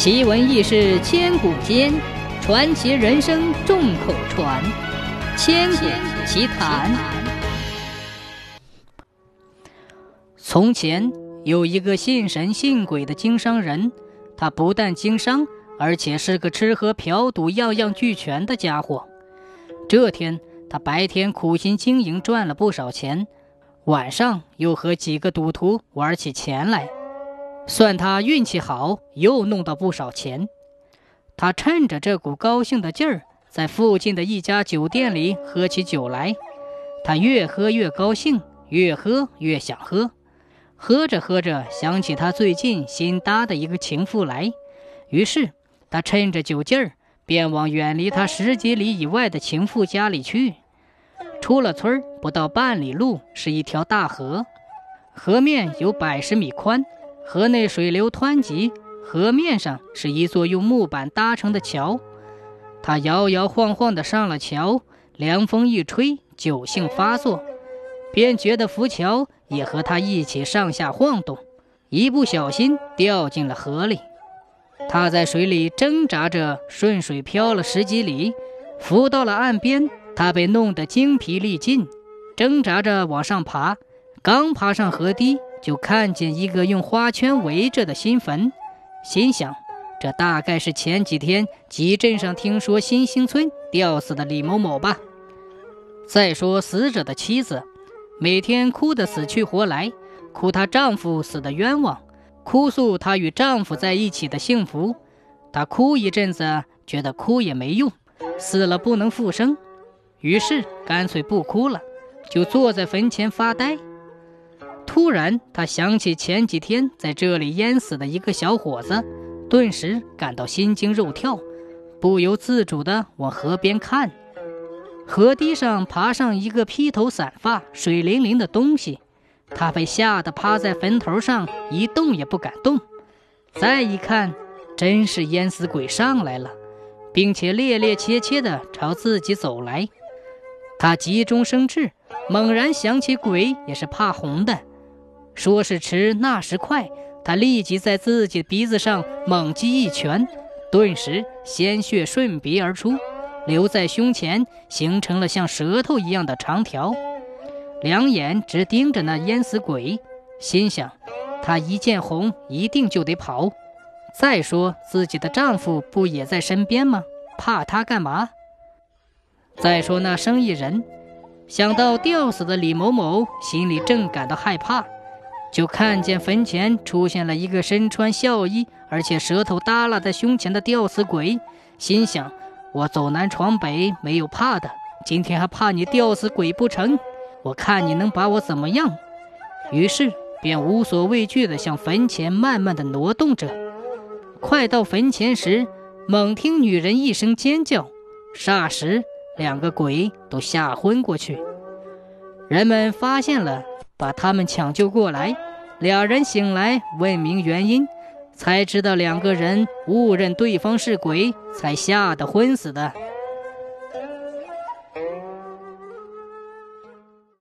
奇闻异事千古间，传奇人生众口传。千古奇谈。从前有一个信神信鬼的经商人，他不但经商，而且是个吃喝嫖赌样样俱全的家伙。这天，他白天苦心经营，赚了不少钱，晚上又和几个赌徒玩起钱来。算他运气好，又弄到不少钱。他趁着这股高兴的劲儿，在附近的一家酒店里喝起酒来。他越喝越高兴，越喝越想喝。喝着喝着，想起他最近新搭的一个情妇来，于是他趁着酒劲儿，便往远离他十几里以外的情妇家里去。出了村，不到半里路，是一条大河，河面有百十米宽。河内水流湍急，河面上是一座用木板搭成的桥。他摇摇晃晃地上了桥，凉风一吹，酒性发作，便觉得浮桥也和他一起上下晃动，一不小心掉进了河里。他在水里挣扎着，顺水漂了十几里，浮到了岸边。他被弄得精疲力尽，挣扎着往上爬，刚爬上河堤。就看见一个用花圈围着的新坟，心想：这大概是前几天集镇上听说新兴村吊死的李某某吧。再说死者的妻子，每天哭得死去活来，哭她丈夫死的冤枉，哭诉她与丈夫在一起的幸福。她哭一阵子，觉得哭也没用，死了不能复生，于是干脆不哭了，就坐在坟前发呆。突然，他想起前几天在这里淹死的一个小伙子，顿时感到心惊肉跳，不由自主地往河边看。河堤上爬上一个披头散发、水灵灵的东西，他被吓得趴在坟头上一动也不敢动。再一看，真是淹死鬼上来了，并且趔趔趄趄地朝自己走来。他急中生智，猛然想起鬼也是怕红的。说时迟，那时快，他立即在自己鼻子上猛击一拳，顿时鲜血顺鼻而出，留在胸前，形成了像舌头一样的长条。两眼直盯着那淹死鬼，心想：他一见红，一定就得跑。再说自己的丈夫不也在身边吗？怕他干嘛？再说那生意人，想到吊死的李某某，心里正感到害怕。就看见坟前出现了一个身穿孝衣，而且舌头耷拉在胸前的吊死鬼，心想：我走南闯北没有怕的，今天还怕你吊死鬼不成？我看你能把我怎么样？于是便无所畏惧地向坟前慢慢地挪动着。快到坟前时，猛听女人一声尖叫，霎时两个鬼都吓昏过去。人们发现了。把他们抢救过来，俩人醒来问明原因，才知道两个人误认对方是鬼，才吓得昏死的。